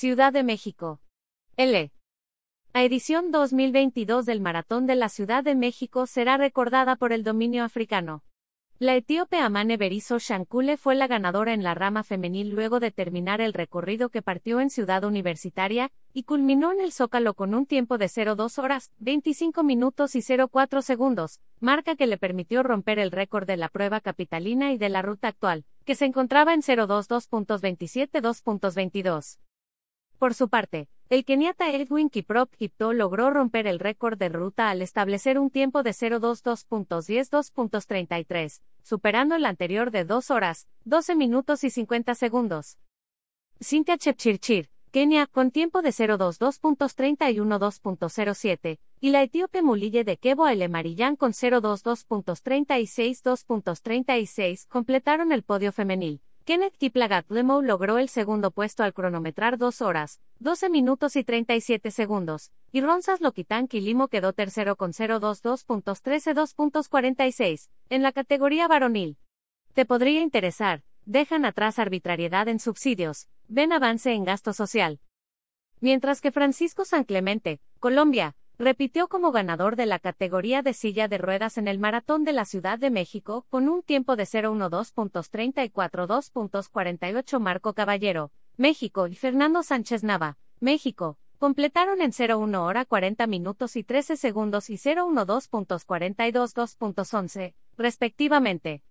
Ciudad de México. L. La edición 2022 del Maratón de la Ciudad de México será recordada por el dominio africano. La etíope Amane Beriso Shankule fue la ganadora en la rama femenil luego de terminar el recorrido que partió en Ciudad Universitaria, y culminó en el Zócalo con un tiempo de 02 horas, 25 minutos y 04 segundos, marca que le permitió romper el récord de la prueba capitalina y de la ruta actual, que se encontraba en 022.27-2.22. Por su parte, el keniata Edwin Kiprop Kipto logró romper el récord de ruta al establecer un tiempo de 022.10.2.33, superando el anterior de 2 horas, 12 minutos y 50 segundos. Cynthia Chepchirchir, Kenia, con tiempo de 022.31.2.07, y la etíope Mulille de Kebo Elemarillán con 022.36.2.36 completaron el podio femenil. Kenneth Kiplagat Lemou logró el segundo puesto al cronometrar 2 horas, 12 minutos y 37 segundos, y Ronsas Loquitan Kilimo quedó tercero con 022.13.2.46, en la categoría varonil. Te podría interesar, dejan atrás arbitrariedad en subsidios, ven avance en gasto social. Mientras que Francisco San Clemente, Colombia, repitió como ganador de la categoría de silla de ruedas en el Maratón de la Ciudad de México, con un tiempo de 012.34.2.48 Marco Caballero, México y Fernando Sánchez Nava, México, completaron en 01 hora 40 minutos y 13 segundos y 012.42.2.11, respectivamente.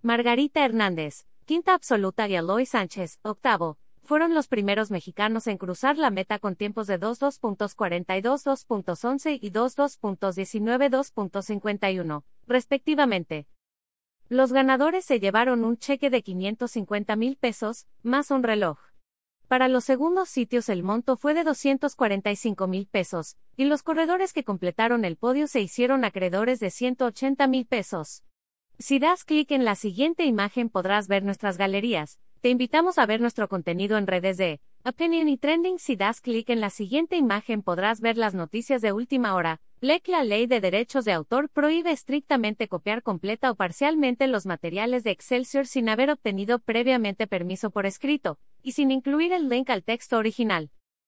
Margarita Hernández, quinta absoluta y Aloy Sánchez, octavo, fueron los primeros mexicanos en cruzar la meta con tiempos de 2.2.42, 2.11 y 2.19, 2.51, respectivamente. Los ganadores se llevaron un cheque de 550 mil pesos, más un reloj. Para los segundos sitios el monto fue de 245 mil pesos, y los corredores que completaron el podio se hicieron acreedores de 180 mil pesos. Si das clic en la siguiente imagen podrás ver nuestras galerías, te invitamos a ver nuestro contenido en redes de Opinion y Trending. Si das clic en la siguiente imagen podrás ver las noticias de última hora. LEC La ley de derechos de autor prohíbe estrictamente copiar completa o parcialmente los materiales de Excelsior sin haber obtenido previamente permiso por escrito, y sin incluir el link al texto original.